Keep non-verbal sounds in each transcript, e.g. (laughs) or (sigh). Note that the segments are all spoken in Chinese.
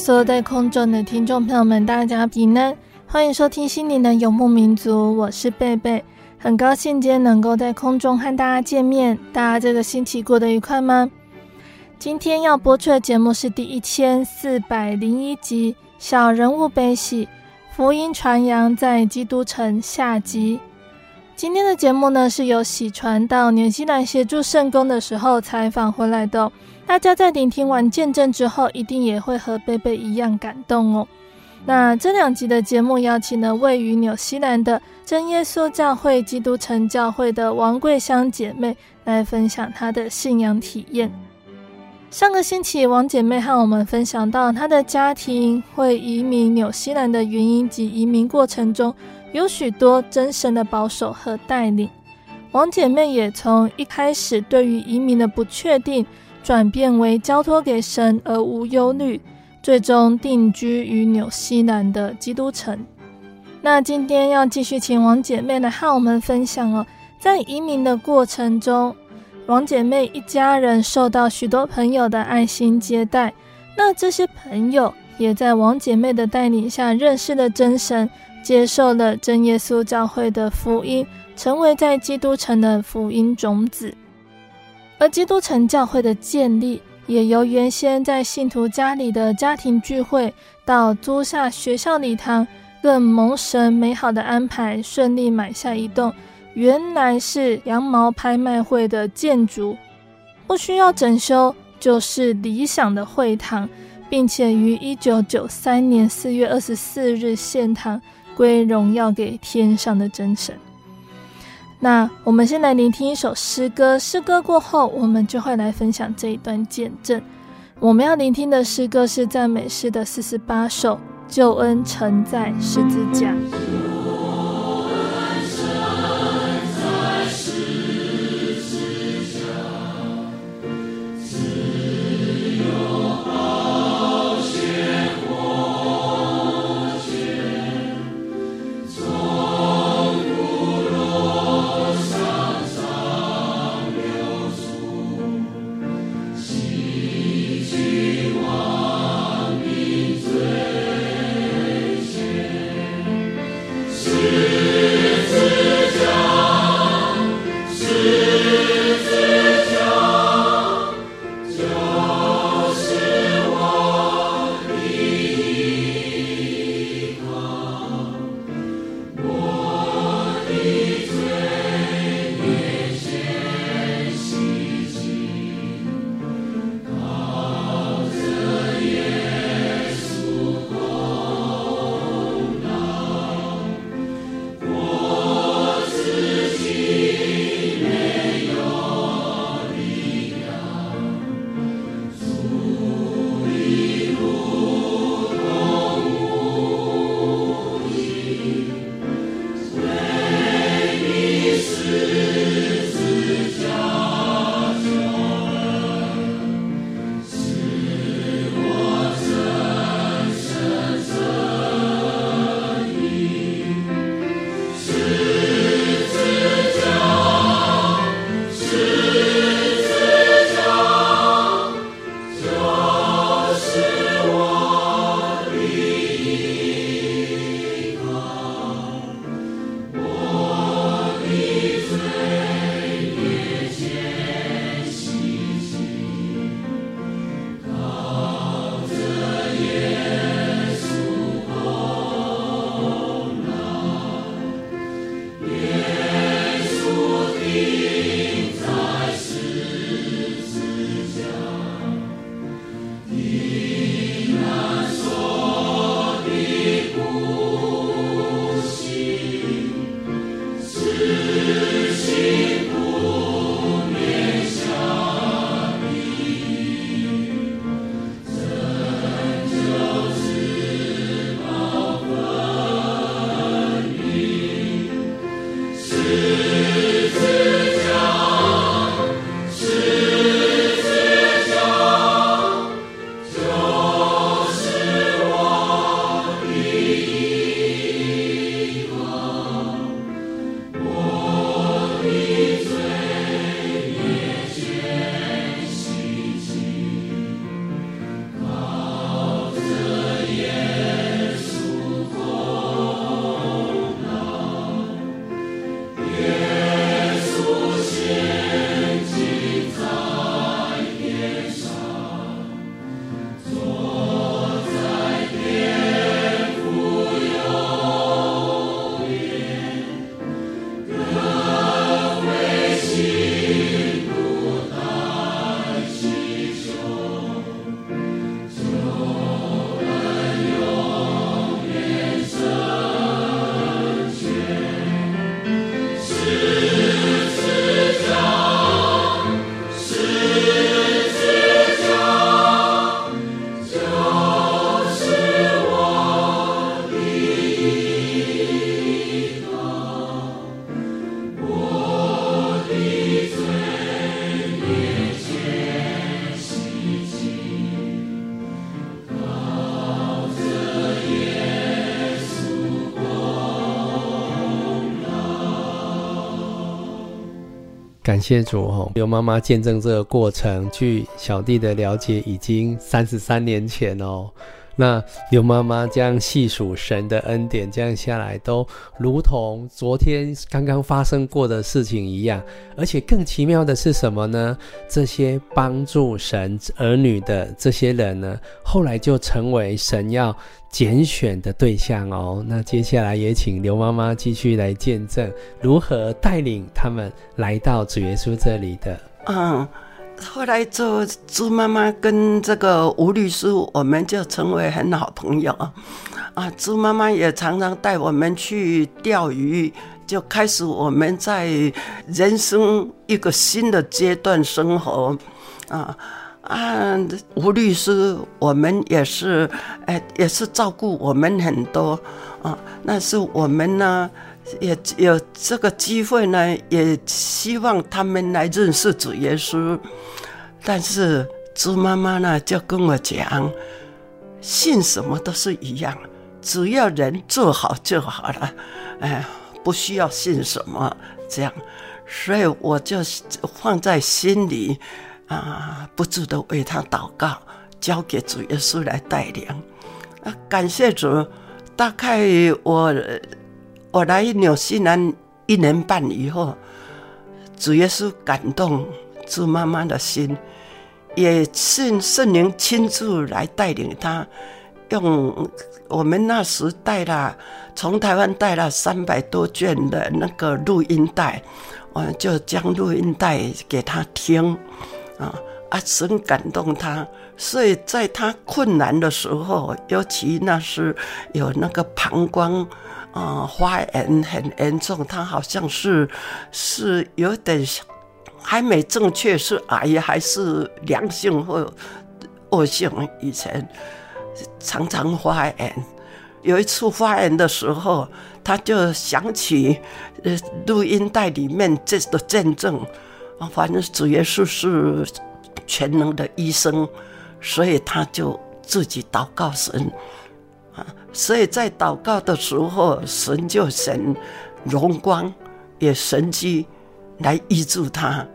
所有在空中的听众朋友们，大家平安，欢迎收听心灵的游牧民族，我是贝贝，很高兴今天能够在空中和大家见面。大家这个星期过得愉快吗？今天要播出的节目是第一千四百零一集《小人物悲喜福音传扬在基督城》下集。今天的节目呢，是由喜传到纽西兰协助圣工的时候采访回来的。大家在聆听完见证之后，一定也会和贝贝一样感动哦。那这两集的节目邀请了位于纽西兰的真耶稣教会基督城教会的王桂香姐妹来分享她的信仰体验。上个星期，王姐妹和我们分享到她的家庭会移民纽西兰的原因及移民过程中有许多真神的保守和带领。王姐妹也从一开始对于移民的不确定。转变为交托给神而无忧虑，最终定居于纽西兰的基督城。那今天要继续请王姐妹来和我们分享哦，在移民的过程中，王姐妹一家人受到许多朋友的爱心接待。那这些朋友也在王姐妹的带领下认识了真神，接受了真耶稣教会的福音，成为在基督城的福音种子。而基督城教会的建立，也由原先在信徒家里的家庭聚会，到租下学校礼堂，更蒙神美好的安排，顺利买下一栋原来是羊毛拍卖会的建筑，不需要整修，就是理想的会堂，并且于一九九三年四月二十四日献堂，归荣耀给天上的真神。那我们先来聆听一首诗歌，诗歌过后，我们就会来分享这一段见证。我们要聆听的诗歌是赞美诗的四十八首，《救恩承载十字架》。感谢主哦，刘妈妈见证这个过程，据小弟的了解，已经三十三年前哦。那刘妈妈这样细数神的恩典，这样下来都如同昨天刚刚发生过的事情一样。而且更奇妙的是什么呢？这些帮助神儿女的这些人呢，后来就成为神要拣选的对象哦。那接下来也请刘妈妈继续来见证如何带领他们来到主耶稣这里的。嗯。后来做朱妈妈跟这个吴律师，我们就成为很好朋友啊。朱妈妈也常常带我们去钓鱼，就开始我们在人生一个新的阶段生活啊。啊，吴律师，我们也是，哎，也是照顾我们很多啊。那是我们呢，也有这个机会呢，也希望他们来认识主耶稣。但是猪妈妈呢，就跟我讲，信什么都是一样，只要人做好就好了，(laughs) 哎，不需要信什么这样，所以我就放在心里啊，不住的为他祷告，交给主耶稣来带领。啊，感谢主，大概我我来纽西兰一年半以后，主耶稣感动朱妈妈的心。也是圣灵亲自来带领他，用我们那时带了从台湾带了三百多卷的那个录音带，我就将录音带给他听，啊啊，神感动他，所以在他困难的时候，尤其那时有那个膀胱啊发炎很严重，他好像是是有点。还没正确是癌还是良性或恶性，以前常常发炎。有一次发炎的时候，他就想起呃录音带里面这个见证，反正主耶稣是全能的医生，所以他就自己祷告神。所以在祷告的时候，神就神荣光也神迹。来医治他，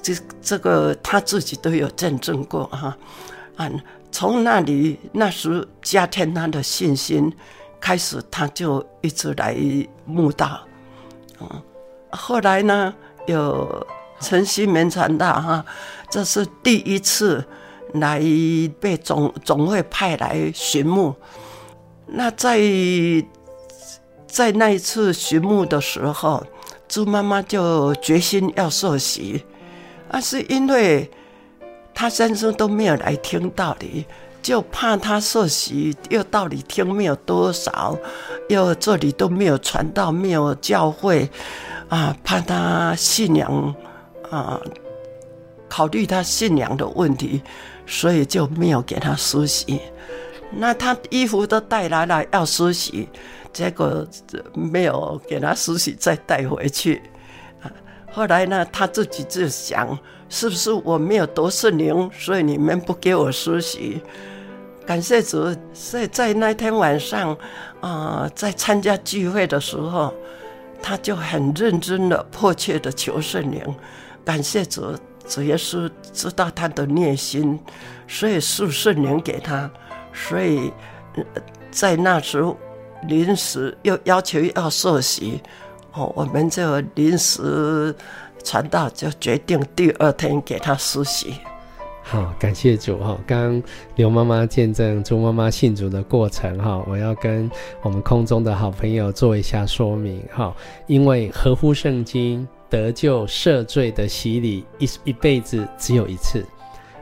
这这个他自己都有见证过哈，啊，从那里那时加添他的信心，开始他就一直来慕道，嗯，后来呢有陈希明传道哈，这是第一次来被总总会派来寻牧，那在在那一次寻墓的时候。朱妈妈就决心要受洗，啊，是因为她先生都没有来听道理，就怕她受洗又道理听没有多少，又这里都没有传道，没有教会，啊，怕她信仰啊，考虑她信仰的问题，所以就没有给她梳洗。那他衣服都带来了，要梳洗。结果没有给他梳洗，再带回去。后来呢，他自己就想，是不是我没有得圣灵，所以你们不给我梳洗？感谢主，所以在那天晚上，啊、在参加聚会的时候，他就很认真的、迫切的求圣灵。感谢主，主耶稣知道他的内心，所以赐圣灵给他。所以，在那时候。临时又要求要受洗，哦，我们就临时传道就决定第二天给他施洗。好，感谢主哈！刚刘妈妈见证朱妈妈信主的过程哈，我要跟我们空中的好朋友做一下说明哈，因为合乎圣经得救赦罪的洗礼一一辈子只有一次。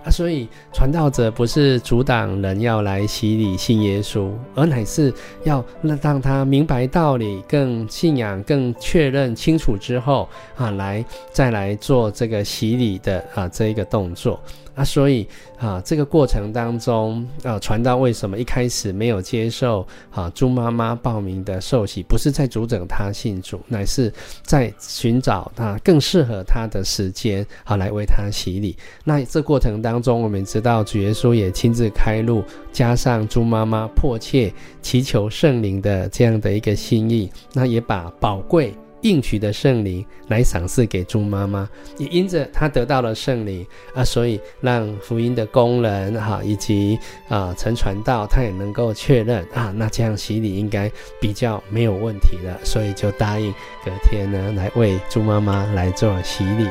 啊，所以传道者不是阻挡人要来洗礼信耶稣，而乃是要让他明白道理，更信仰，更确认清楚之后啊，来再来做这个洗礼的啊这一个动作。啊，所以啊，这个过程当中，啊，传道为什么一开始没有接受啊猪妈妈报名的受洗？不是在主整她信主，乃是在寻找他更适合他的时间，好来为他洗礼。那这过程当中，我们知道主耶稣也亲自开路，加上猪妈妈迫切祈求圣灵的这样的一个心意，那也把宝贵应许的圣灵来赏赐给猪妈妈，也因着她得到了圣灵啊，所以让福音的工人哈，以及啊陈传道他也能够确认啊，那这样洗礼应该比较没有问题了，所以就答应隔天呢来为猪妈妈来做洗礼。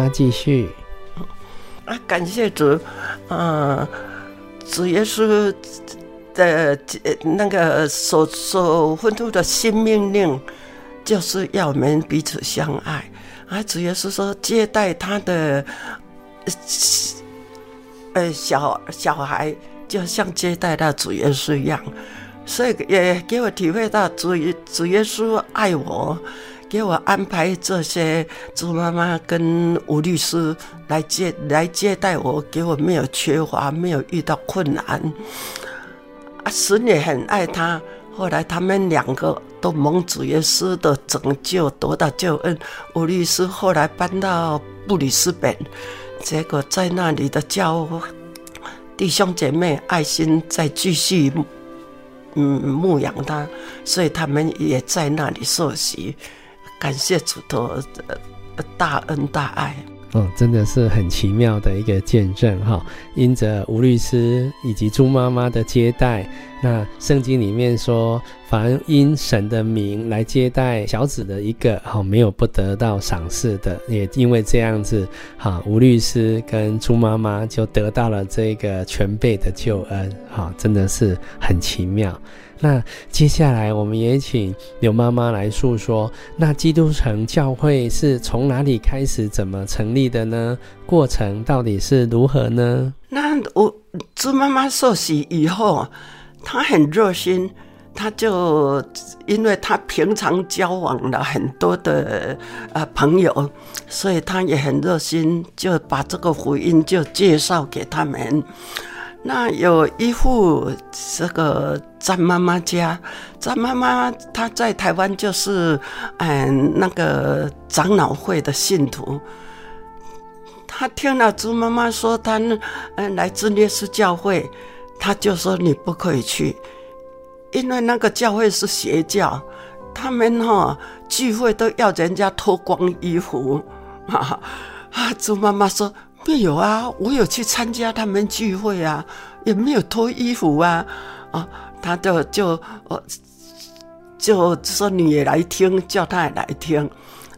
妈继续。啊，感谢主，啊，主耶稣的那个所所吩咐的新命令，就是要我们彼此相爱。啊，主耶稣说接待他的呃小小孩，就像接待他主耶稣一样，所以也给我体会到主主耶稣爱我。给我安排这些猪妈妈跟吴律师来接来接待我，给我没有缺乏，没有遇到困难。啊，神也很爱他。后来他们两个都蒙主耶稣的拯救，得到救恩。吴律师后来搬到布里斯本，结果在那里的教弟兄姐妹爱心再继续嗯牧养他，所以他们也在那里受洗。感谢主的大恩大爱哦，真的是很奇妙的一个见证哈！因着吴律师以及朱妈妈的接待，那圣经里面说，凡因神的名来接待小子的一个，哈，没有不得到赏赐的。也因为这样子，哈，吴律师跟朱妈妈就得到了这个全备的救恩，哈，真的是很奇妙。那接下来，我们也请刘妈妈来诉说，那基督城教会是从哪里开始，怎么成立的呢？过程到底是如何呢？那我猪妈妈受洗以后，她很热心，她就因为她平常交往了很多的呃朋友，所以她也很热心，就把这个福音就介绍给他们。那有一户这个詹妈妈家，詹妈妈她在台湾就是嗯那个长老会的信徒。她听了朱妈妈说她嗯来自烈士教会，她就说你不可以去，因为那个教会是邪教，他们哈聚会都要人家脱光衣服啊 (laughs) 啊！朱妈妈说。没有啊，我有去参加他们聚会啊，也没有脱衣服啊，啊，他就就呃就说你也来听，叫他也来听，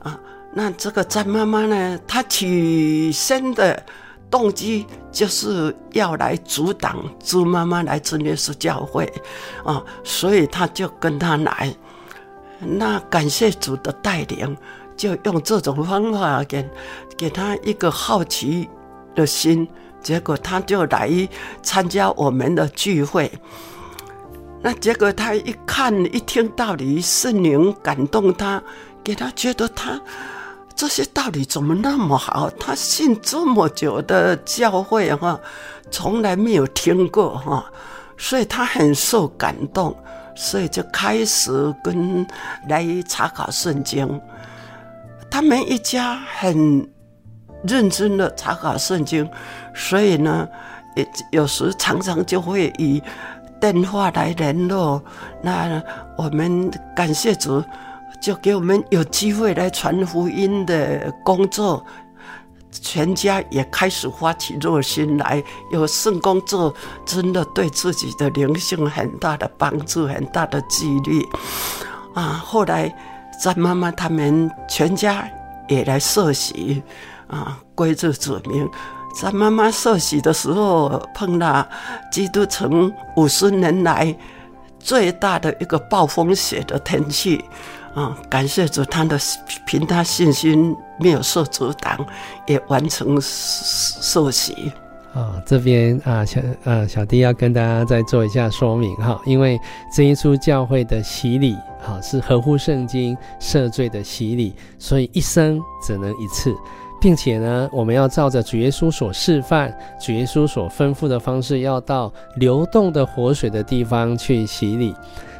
啊，那这个詹妈妈呢，她起身的动机就是要来阻挡朱妈妈来真耶稣教会，啊，所以他就跟他来，那感谢主的带领。就用这种方法给给他一个好奇的心，结果他就来参加我们的聚会。那结果他一看一听道理，圣灵感动他，给他觉得他这些道理怎么那么好？他信这么久的教会哈，从来没有听过哈，所以他很受感动，所以就开始跟来查考圣经。他们一家很认真的查考圣经，所以呢，也有时常常就会以电话来联络。那我们感谢主，就给我们有机会来传福音的工作，全家也开始发起热心来，有圣工作，真的对自己的灵性很大的帮助，很大的激励啊！后来。詹妈妈他们全家也来受洗，啊，归入主名。詹妈妈受洗的时候碰到基督城五十年来最大的一个暴风雪的天气，啊，感谢主，他的凭他信心没有受阻挡，也完成受洗。啊、这边啊，小啊小弟要跟大家再做一下说明哈，因为真耶稣教会的洗礼，哈，是合乎圣经赦罪的洗礼，所以一生只能一次，并且呢，我们要照着主耶稣所示范、主耶稣所吩咐的方式，要到流动的活水的地方去洗礼。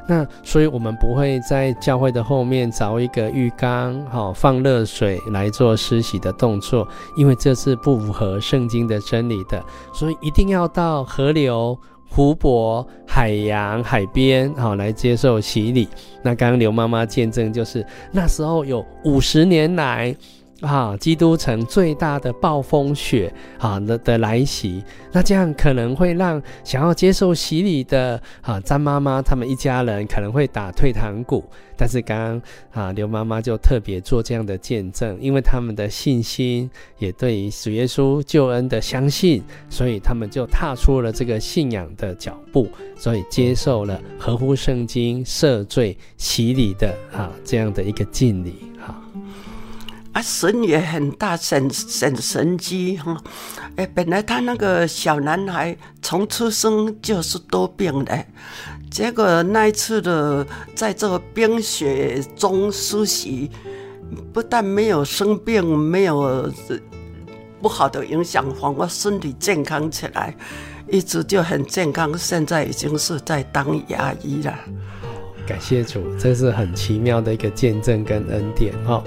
那所以，我们不会在教会的后面凿一个浴缸，好放热水来做施洗的动作，因为这是不符合圣经的真理的。所以一定要到河流、湖泊、海洋、海边，好来接受洗礼。那刚刚刘妈妈见证，就是那时候有五十年来。啊，基督城最大的暴风雪啊的的来袭，那这样可能会让想要接受洗礼的啊詹妈妈他们一家人可能会打退堂鼓。但是刚刚啊刘妈妈就特别做这样的见证，因为他们的信心也对于主耶稣救恩的相信，所以他们就踏出了这个信仰的脚步，所以接受了合乎圣经赦罪洗礼的啊这样的一个敬礼。啊，啊神也很大，神神神机哈！哎，本来他那个小男孩从出生就是多病的，结果那一次的在这个冰雪中施洗，不但没有生病，没有不好的影响，反而身体健康起来，一直就很健康，现在已经是在当牙医了。感谢主，这是很奇妙的一个见证跟恩典哈。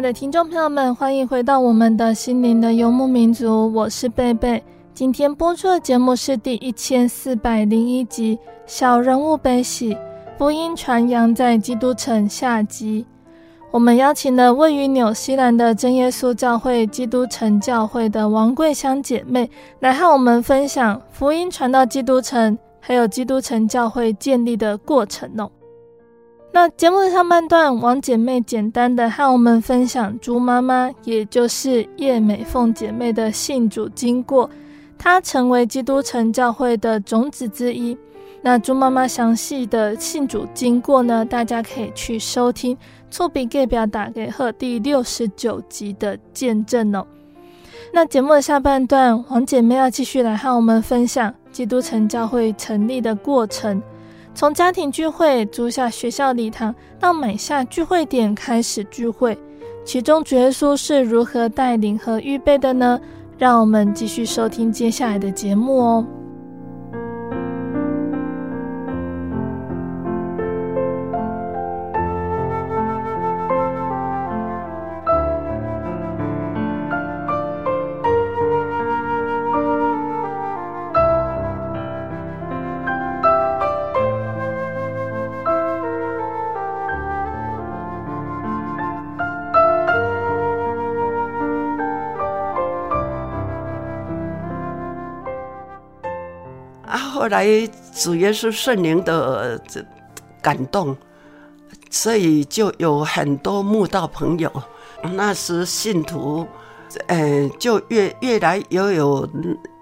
爱的听众朋友们，欢迎回到我们的心灵的游牧民族，我是贝贝。今天播出的节目是第一千四百零一集《小人物悲喜福音传扬在基督城》下集。我们邀请了位于纽西兰的真耶稣教会基督城教会的王桂香姐妹，来和我们分享福音传到基督城，还有基督城教会建立的过程哦。那节目的上半段，王姐妹简单的和我们分享猪妈妈，也就是叶美凤姐妹的信主经过，她成为基督城教会的种子之一。那猪妈妈详细的信主经过呢，大家可以去收听《错笔给表打给贺》第六十九集的见证哦。那节目的下半段，王姐妹要继续来和我们分享基督城教会成立的过程。从家庭聚会租下学校礼堂，到买下聚会点开始聚会，其中主耶稣是如何带领和预备的呢？让我们继续收听接下来的节目哦。来主耶稣圣灵的感动，所以就有很多慕道朋友。那时信徒，呃，就越越来越有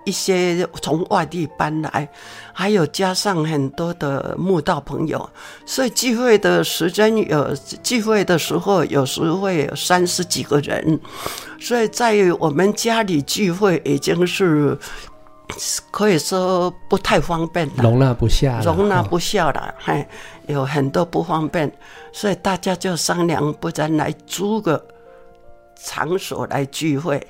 一些从外地搬来，还有加上很多的慕道朋友，所以聚会的时间有聚会的时候，有时会有三十几个人，所以在我们家里聚会已经是。可以说不太方便了，容纳不下，容纳不下了，嘿，有很多不方便，所以大家就商量，不然来租个场所来聚会。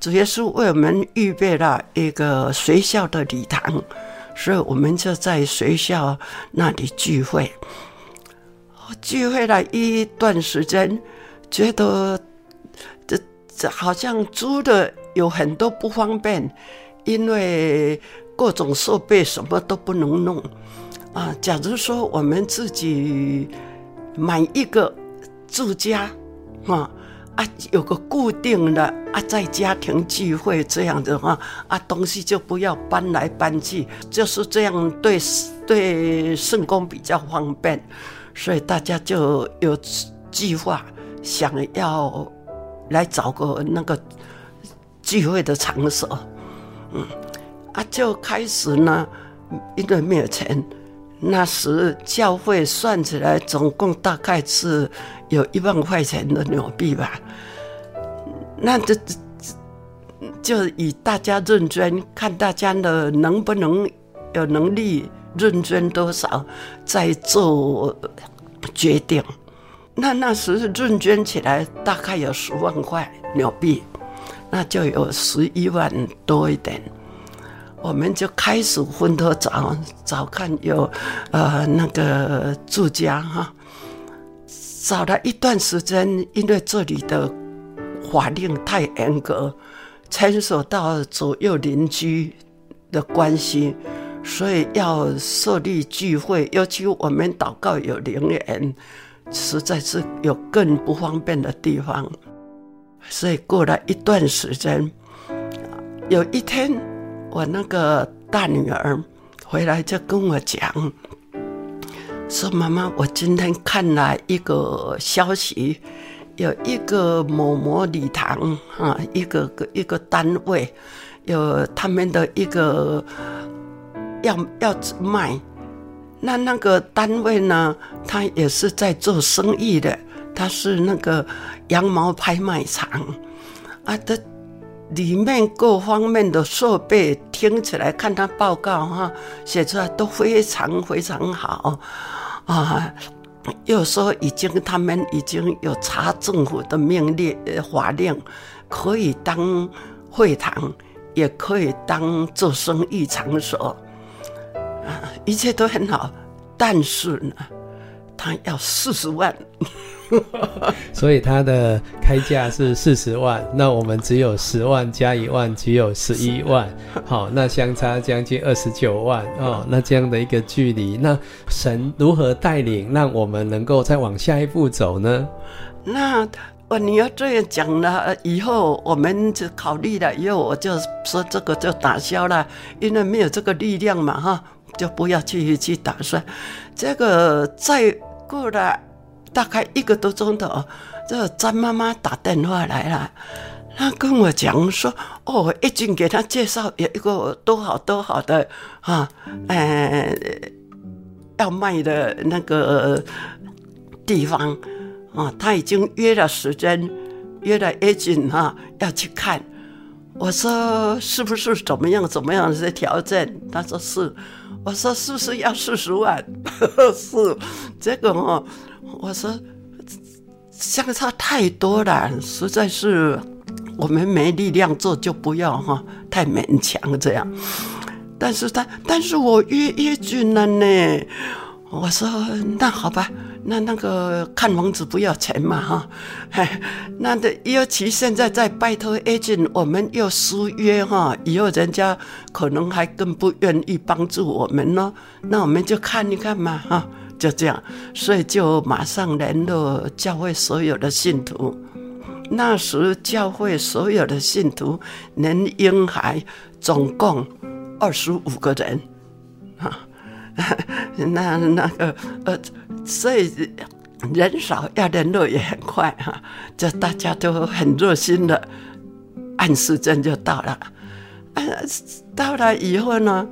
主耶稣为我们预备了一个学校的礼堂，所以我们就在学校那里聚会。聚会了一段时间，觉得这这好像租的有很多不方便。因为各种设备什么都不能弄啊。假如说我们自己买一个住家，啊啊，有个固定的啊，在家庭聚会这样的话啊，东西就不要搬来搬去，就是这样对对圣工比较方便，所以大家就有计划想要来找个那个聚会的场所。嗯，啊，就开始呢，因为没有钱，那时教会算起来总共大概是有一万块钱的纽币吧。那就就以大家认捐，看大家的能不能有能力认捐多少，再做决定。那那时认捐起来大概有十万块纽币。那就有十一万多一点，我们就开始分头找找看有，呃，那个住家哈，找了一段时间，因为这里的法令太严格，牵涉到左右邻居的关系，所以要设立聚会，尤其我们祷告有灵言，实在是有更不方便的地方。所以过了一段时间，有一天，我那个大女儿回来就跟我讲，说：“妈妈，我今天看了一个消息，有一个某某礼堂啊，一个个一个单位，有他们的一个要要卖，那那个单位呢，他也是在做生意的。”它是那个羊毛拍卖场啊，它里面各方面的设备听起来，看它报告哈，写出来都非常非常好啊。又说已经他们已经有查政府的命令法令，可以当会堂，也可以当做生意场所啊，一切都很好。但是呢，他要四十万。(laughs) 所以他的开价是四十万，那我们只有十万加一万，只有十一万。好，那相差将近二十九万哦。那这样的一个距离，那神如何带领，让我们能够再往下一步走呢？那我你要这样讲了，以后我们就考虑了，以后我就说这个就打消了，因为没有这个力量嘛，哈，就不要去去打算。这个再过了大概一个多钟头，这张妈妈打电话来了，她跟我讲说，哦，已经给她介绍有一个多好多好的啊，呃，要卖的那个地方。啊，他已经约了时间，约了 agent 哈，要去看。我说是不是怎么样怎么样的条件？他说是。我说是不是要四十万？(laughs) 是。这个哦，我说相差太多了，实在是我们没力量做，就不要哈，太勉强这样。但是他，但是我约 agent 了呢。我说那好吧。那那个看房子不要钱嘛哈，那的尤其现在在拜托 agent，我们又失约哈，以后人家可能还更不愿意帮助我们呢。那我们就看一看嘛哈，就这样，所以就马上联络教会所有的信徒。那时教会所有的信徒连婴孩总共二十五个人，哈，(laughs) 那那个呃。所以人少要联络也很快哈，就大家都很热心的，按时间就到了。啊，到了以后呢，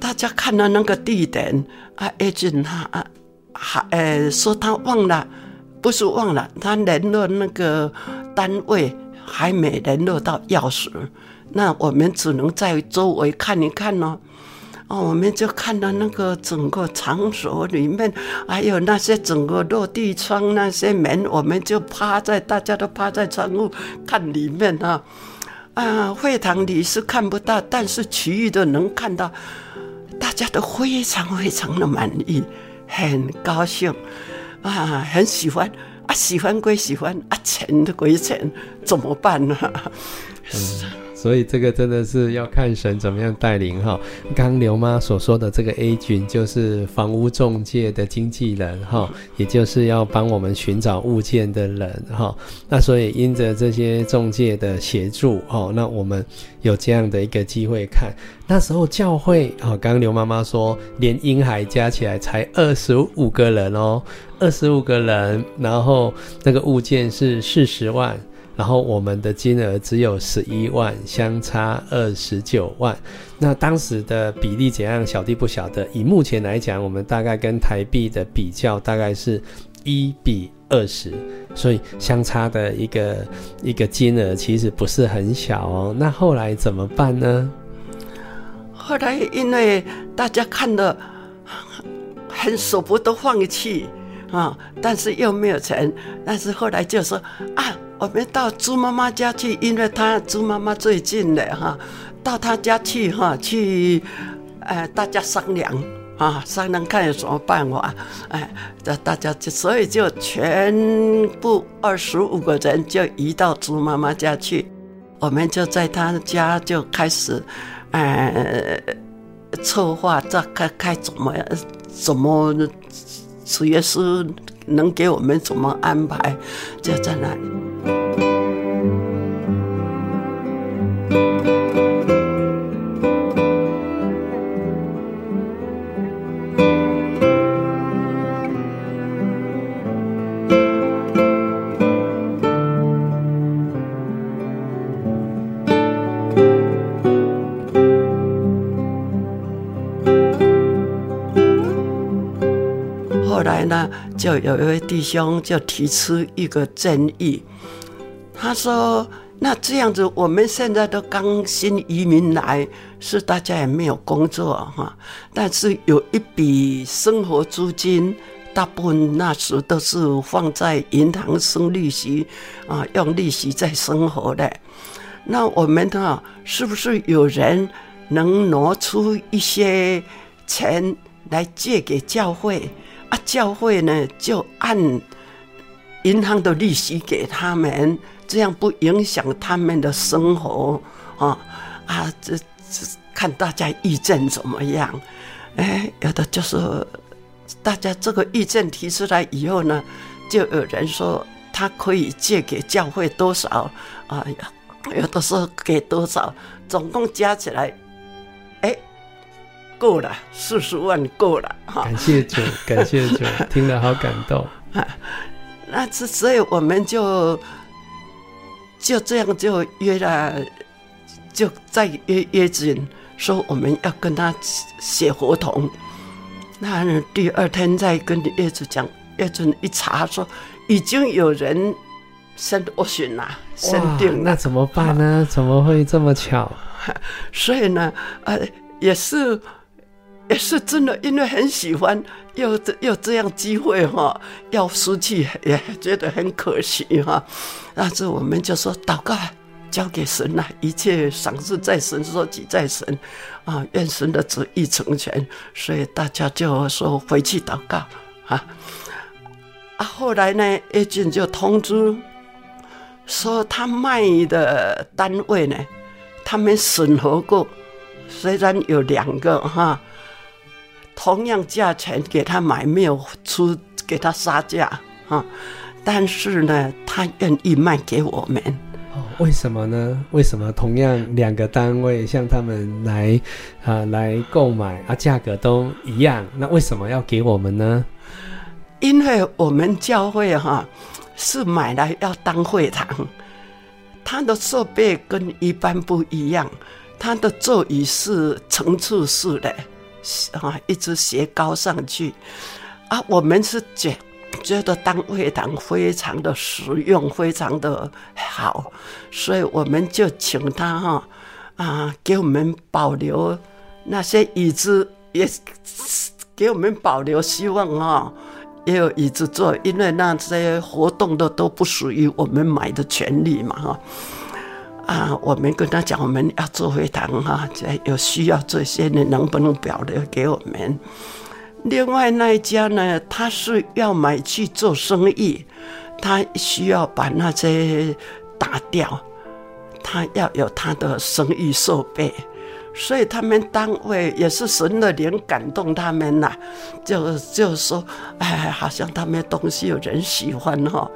大家看到那个地点啊，agent 他啊还呃说他忘了，不是忘了，他联络那个单位还没联络到钥匙，那我们只能在周围看一看喽。哦，哦我们就看到那个整个场所里面，还有那些整个落地窗那些门，我们就趴在，大家都趴在窗户看里面啊。啊，会堂里是看不到，但是其余的能看到，大家都非常非常的满意，很高兴啊，很喜欢啊，喜欢归喜欢啊，钱的归钱，怎么办呢？嗯 (laughs) 所以这个真的是要看神怎么样带领哈。刚刘妈所说的这个 agent 就是房屋中介的经纪人哈，也就是要帮我们寻找物件的人哈。那所以因着这些中介的协助哈，那我们有这样的一个机会看。那时候教会哈，刚刚刘妈妈说连婴孩加起来才二十五个人哦，二十五个人，然后那个物件是四十万。然后我们的金额只有十一万，相差二十九万。那当时的比例怎样？小弟不晓得。以目前来讲，我们大概跟台币的比较大概是一比二十，所以相差的一个一个金额其实不是很小哦。那后来怎么办呢？后来因为大家看了很舍不得放弃啊，但是又没有成，但是后来就说啊。我们到朱妈妈家去，因为她朱妈妈最近的哈，到她家去哈，去，呃，大家商量啊，商量看有什么办法，哎，这大家就所以就全部二十五个人就移到朱妈妈家去，我们就在她家就开始，呃，策划这开开怎么怎么，主耶稣能给我们怎么安排，就在那里。后来呢，就有一位弟兄就提出一个建议，他说：“那这样子，我们现在都刚新移民来，是大家也没有工作哈，但是有一笔生活租金，大部分那时都是放在银行生利息啊，用利息在生活的。那我们呢，是不是有人能挪出一些钱来借给教会？”啊，教会呢就按银行的利息给他们，这样不影响他们的生活啊啊！这这看大家意见怎么样？哎，有的就是大家这个意见提出来以后呢，就有人说他可以借给教会多少啊？有的时候给多少，总共加起来，哎，够了，四十万够了哈！感谢主，感谢主，听了好感动。(laughs) 那这所以我们就就这样就约了，就再约约紧，说我们要跟他写合同。那第二天再跟业主讲，业主一查说已经有人先斡旋了，先定了。那怎么办呢？怎么会这么巧？(laughs) 所以呢，呃，也是。也是真的，因为很喜欢，又这又这样机会哈，要失去也觉得很可惜哈。但是我们就说祷告，交给神了，一切赏赐在神，说己在神啊，愿神的旨意成全。所以大家就说回去祷告啊。啊，后来呢，叶俊就通知说他卖的单位呢，他们审核过，虽然有两个哈。同样价钱给他买，没有出给他杀价啊，但是呢，他愿意卖给我们。哦，为什么呢？为什么同样两个单位向他们来啊来购买啊，价格都一样？那为什么要给我们呢？因为我们教会哈、啊、是买来要当会堂，它的设备跟一般不一样，它的座椅是层次式的。啊，一直斜高上去，啊，我们是觉觉得当会堂非常的实用，非常的好，所以我们就请他哈啊，给我们保留那些椅子，也给我们保留，希望哈也有椅子坐，因为那些活动的都不属于我们买的权利嘛哈。啊，我们跟他讲，我们要做会堂哈，这有需要这些，你能不能保留给我们？另外那一家呢，他是要买去做生意，他需要把那些打掉，他要有他的生意设备，所以他们单位也是神的灵感动他们呐，就就说，哎，好像他们东西有人喜欢哈，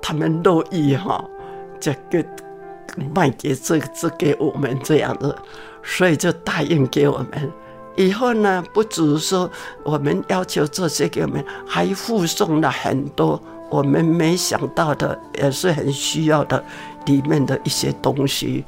他们乐意哈，这个。卖给这个这给我们这样子，所以就答应给我们。以后呢，不只是说我们要求这些给我们，还附送了很多我们没想到的，也是很需要的里面的一些东西。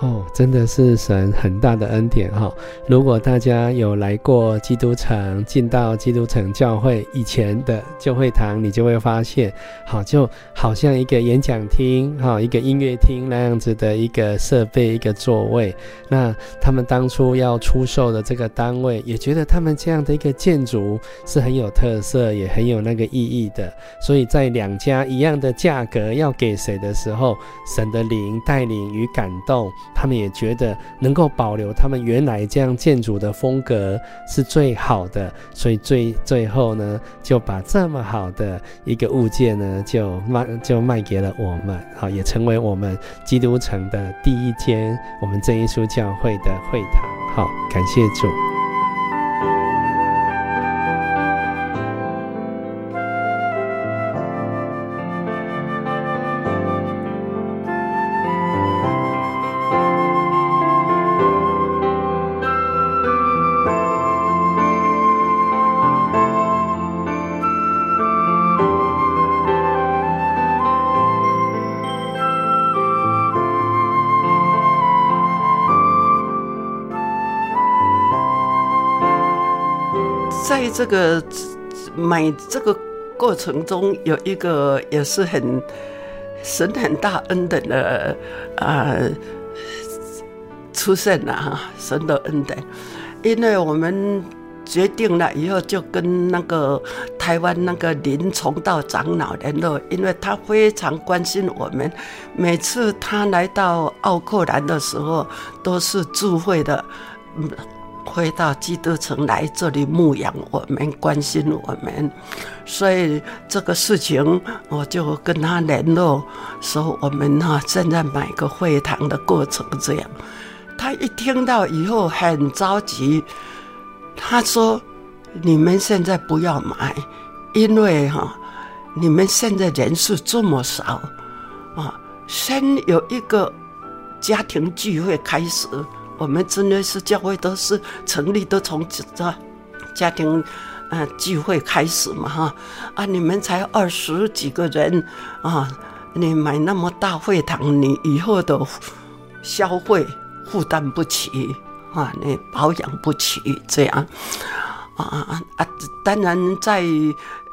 哦，真的是神很大的恩典哈！如果大家有来过基督城，进到基督城教会以前的旧会堂，你就会发现，好，就好像一个演讲厅哈，一个音乐厅那样子的一个设备，一个座位。那他们当初要出售的这个单位，也觉得他们这样的一个建筑是很有特色，也很有那个意义的。所以在两家一样的价格要给谁的时候，神的灵带领与感动。他们也觉得能够保留他们原来这样建筑的风格是最好的，所以最最后呢，就把这么好的一个物件呢，就卖就卖给了我们，好，也成为我们基督城的第一间我们正一书教会的会堂，好，感谢主。这个买这个过程中，有一个也是很神很大恩典的啊出现了哈，神的恩典，因为我们决定了以后，就跟那个台湾那个林崇道长老联络，因为他非常关心我们，每次他来到奥克兰的时候，都是聚会的，回到基督城来这里牧养我们，关心我们，所以这个事情我就跟他联络，说我们哈现在买个会堂的过程这样。他一听到以后很着急，他说：“你们现在不要买，因为哈你们现在人数这么少啊，先有一个家庭聚会开始。”我们真的是教会都是成立都从这家庭呃聚会开始嘛哈。啊，你们才二十几个人啊，你买那么大会堂，你以后的消费负担不起啊，你保养不起这样。啊啊啊，当然在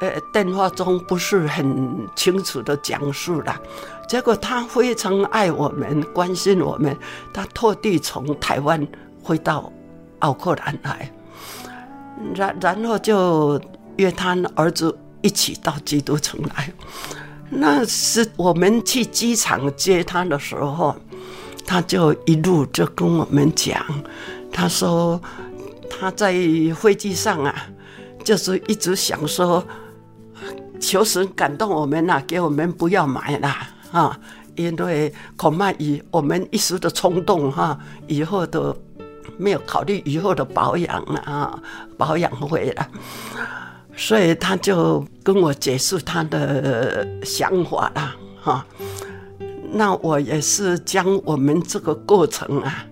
呃电话中不是很清楚的讲述了。结果他非常爱我们，关心我们，他特地从台湾回到奥克兰来，然然后就约他儿子一起到基督城来。那是我们去机场接他的时候，他就一路就跟我们讲，他说他在飞机上啊，就是一直想说，求神感动我们呐、给我们不要买了。啊，因为恐怕以我们一时的冲动哈，以后都没有考虑以后的保养了啊，保养费了，所以他就跟我解释他的想法了哈。那我也是将我们这个过程啊，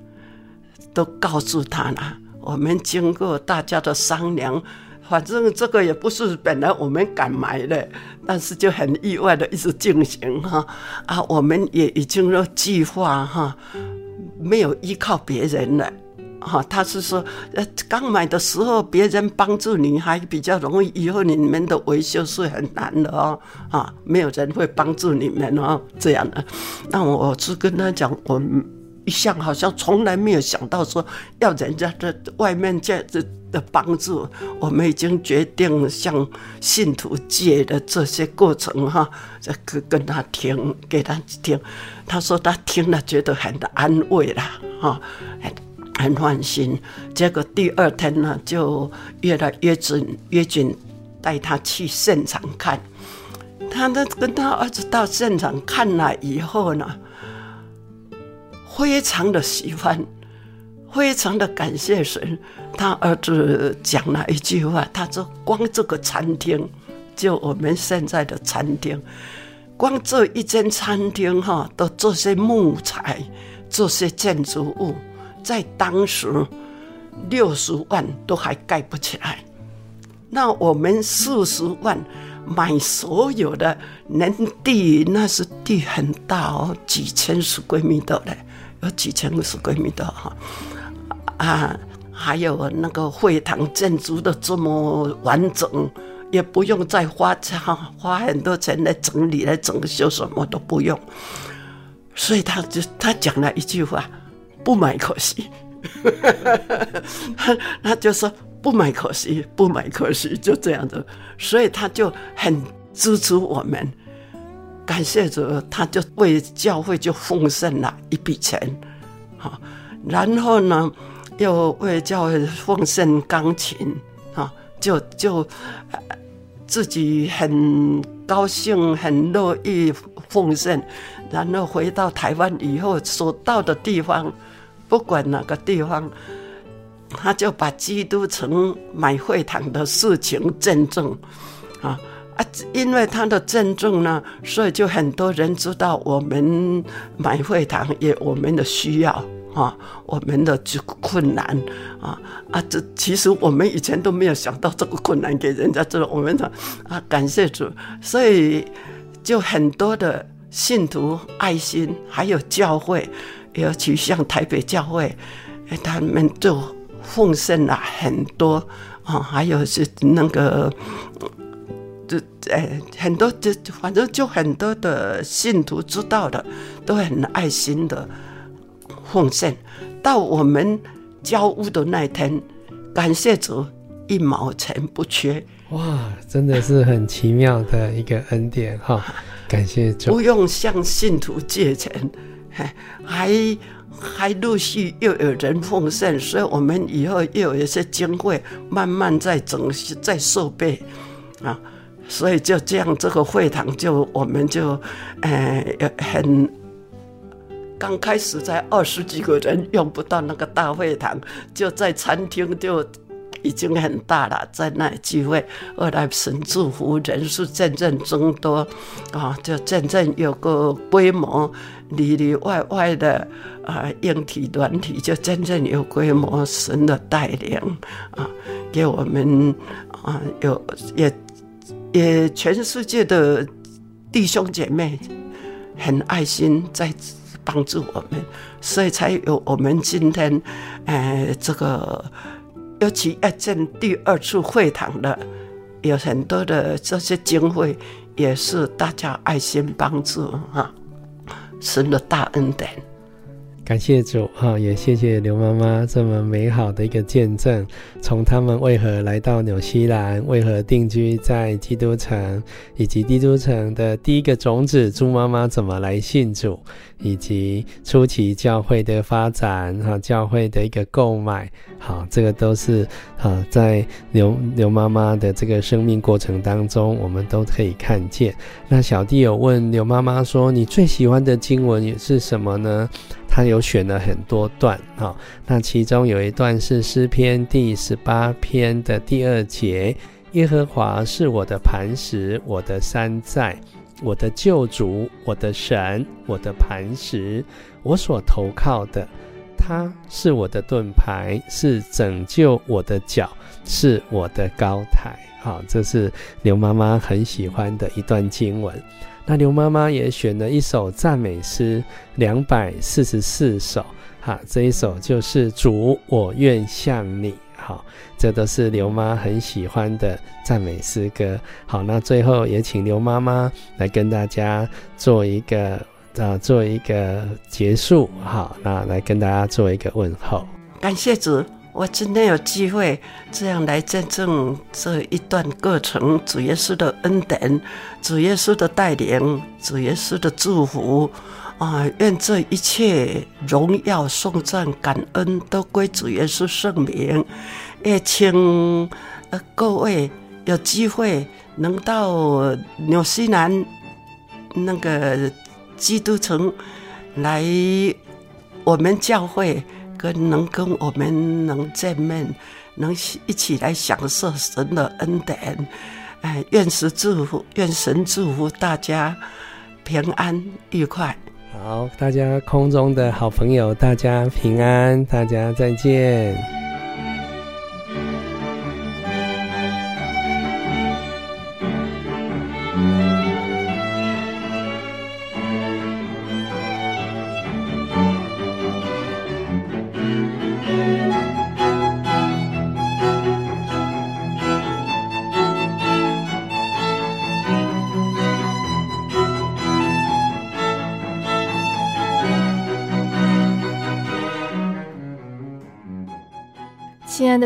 都告诉他了。我们经过大家的商量。反正这个也不是本来我们敢买的，但是就很意外的一直进行哈啊，我们也已经有计划哈，没有依靠别人了哈。他是说，呃，刚买的时候别人帮助你还比较容易，以后你们的维修是很难的哦啊，没有人会帮助你们哦这样的。那我是跟他讲，我一向好像从来没有想到说要人家在外面这样子。的帮助，我们已经决定向信徒借的这些过程哈，这跟跟他听，给他听，他说他听了觉得很安慰了哈，很很放心。结果第二天呢，就约了约准约准带他去现场看，他呢跟他儿子到现场看了以后呢，非常的喜欢。非常的感谢神，他儿子讲了一句话，他说：“光这个餐厅，就我们现在的餐厅，光这一间餐厅哈，都这些木材，这些建筑物，在当时六十万都还盖不起来。那我们四十万买所有的农地，那是地很大哦，几千十规米的嘞，有几千十规米的哈。”啊，还有那个会堂建筑的这么完整，也不用再花钱花很多钱来整理来整修，什么都不用。所以他就他讲了一句话：“不买可惜。(laughs) ”他他就说：“不买可惜，不买可惜。”就这样的，所以他就很支持我们。感谢主，他就为教会就奉献了一笔钱，好，然后呢？又为教会奉献钢琴，啊，就就自己很高兴、很乐意奉献。然后回到台湾以后，所到的地方，不管哪个地方，他就把基督城买会堂的事情见证，啊啊，因为他的见证呢，所以就很多人知道我们买会堂也我们的需要。啊，我们的这个困难啊啊，这其实我们以前都没有想到这个困难给人家知道。我们的啊，感谢主，所以就很多的信徒爱心，还有教会，尤其像台北教会，他们就奉献了很多啊，还有是那个，这哎很多这反正就很多的信徒知道的，都很爱心的。奉献到我们交屋的那一天，感谢主，一毛钱不缺。哇，真的是很奇妙的一个恩典哈！感谢主，不用向信徒借钱，还还陆续又有人奉献，所以我们以后又有一些经费，慢慢在整、在设备啊，所以就这样，这个会堂就我们就呃很刚开始在二十几个人用不到那个大会堂，就在餐厅就已经很大了，在那里聚会。后来神祝福，人数渐渐增多啊，就渐渐有个规模。里里外外的啊，硬体软体就真正有规模，神的带领啊，给我们啊有也也全世界的弟兄姐妹很爱心在帮助我们，所以才有我们今天呃这个尤其要建第二次会堂的，有很多的这些经费也是大家爱心帮助啊。神的大恩典，感谢主哈，也谢谢刘妈妈这么美好的一个见证。从他们为何来到纽西兰，为何定居在基督城，以及基督城的第一个种子朱妈妈怎么来信主，以及初期教会的发展哈，教会的一个购买，好，这个都是啊，在刘刘妈妈的这个生命过程当中，我们都可以看见。那小弟有问刘妈妈说：“你最喜欢的经文也是什么呢？”他有选了很多段哈，那其中有一段是诗篇第十八篇的第二节：“耶和华是我的磐石，我的山寨，我的救主，我的神，我的磐石，我所投靠的。”他是我的盾牌，是拯救我的脚，是我的高台。好，这是刘妈妈很喜欢的一段经文。那刘妈妈也选了一首赞美诗，两百四十四首。哈，这一首就是主，我愿向你。好，这都是刘妈很喜欢的赞美诗歌。好，那最后也请刘妈妈来跟大家做一个。啊，做一个结束，好，那来跟大家做一个问候。感谢主，我今天有机会这样来见证这一段过程，主耶稣的恩典，主耶稣的带领，主耶稣的祝福啊！愿这一切荣耀、颂赞、感恩都归主耶稣圣名。也请各位有机会能到纽西兰那个。基督城来，我们教会跟能跟我们能见面，能一起来享受神的恩典。哎，愿神祝福，愿神祝福大家平安愉快。好，大家空中的好朋友，大家平安，大家再见。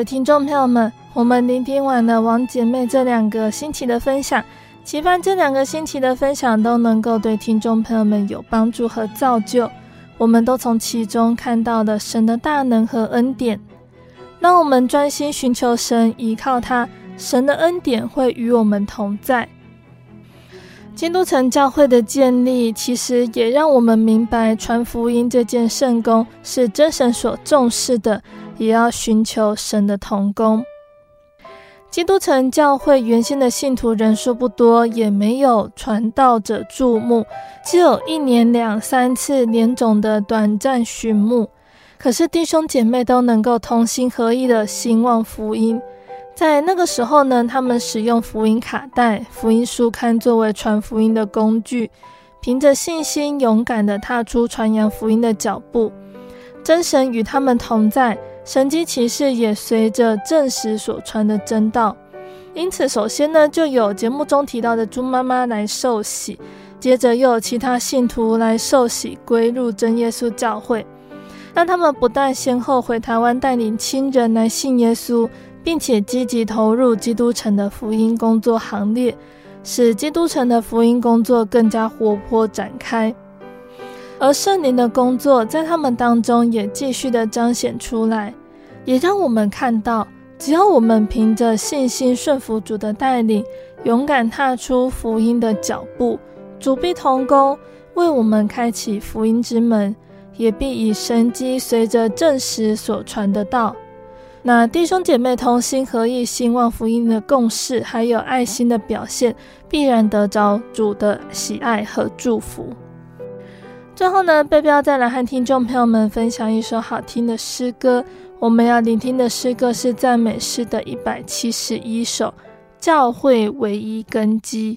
听众朋友们，我们聆听完了王姐妹这两个星期的分享，期盼这两个星期的分享都能够对听众朋友们有帮助和造就。我们都从其中看到了神的大能和恩典。让我们专心寻求神，依靠他，神的恩典会与我们同在。基督城教会的建立，其实也让我们明白传福音这件圣工是真神所重视的。也要寻求神的同工。基督城教会原先的信徒人数不多，也没有传道者注目，只有一年两三次联总的短暂巡牧。可是弟兄姐妹都能够同心合意的兴旺福音。在那个时候呢，他们使用福音卡带、福音书刊作为传福音的工具，凭着信心勇敢地踏出传扬福音的脚步。真神与他们同在。神迹骑士也随着证实所传的真道，因此首先呢，就有节目中提到的猪妈妈来受洗，接着又有其他信徒来受洗归入真耶稣教会。但他们不但先后回台湾带领亲人来信耶稣，并且积极投入基督城的福音工作行列，使基督城的福音工作更加活泼展开。而圣灵的工作在他们当中也继续的彰显出来，也让我们看到，只要我们凭着信心顺服主的带领，勇敢踏出福音的脚步，主必同工，为我们开启福音之门，也必以神迹随着证实所传的道。那弟兄姐妹同心合意兴旺福音的共事，还有爱心的表现，必然得着主的喜爱和祝福。最后呢，贝贝要再来和听众朋友们分享一首好听的诗歌。我们要聆听的诗歌是赞美诗的一百七十一首，《教会唯一根基》。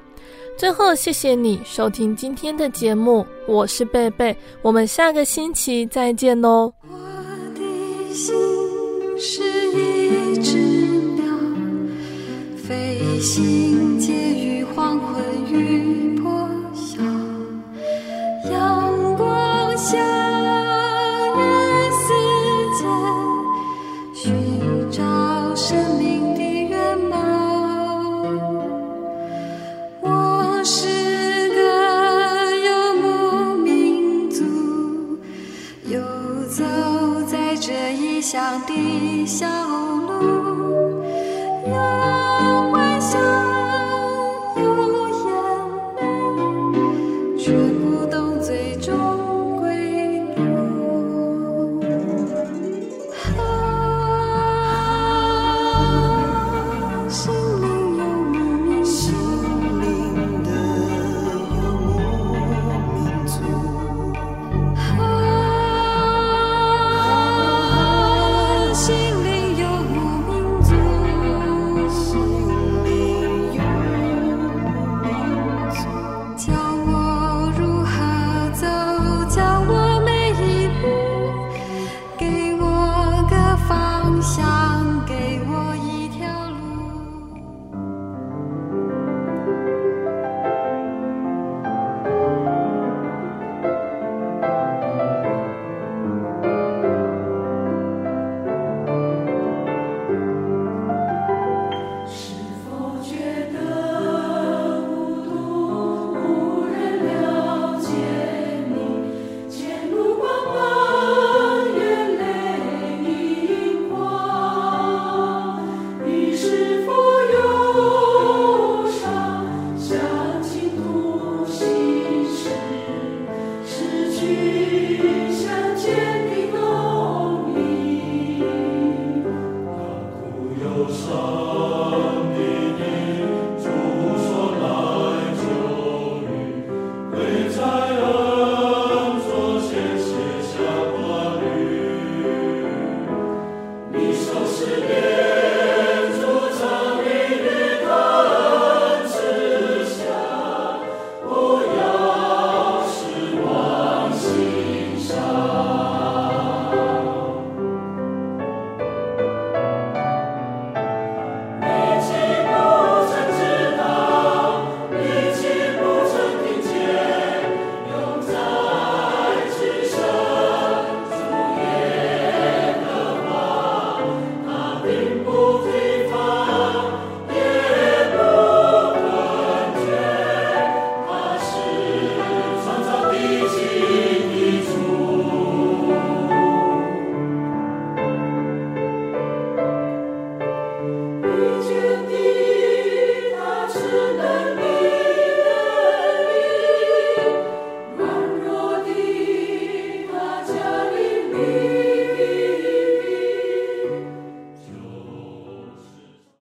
最后，谢谢你收听今天的节目，我是贝贝，我们下个星期再见喽。我的心是一只鸟，飞行介于黄昏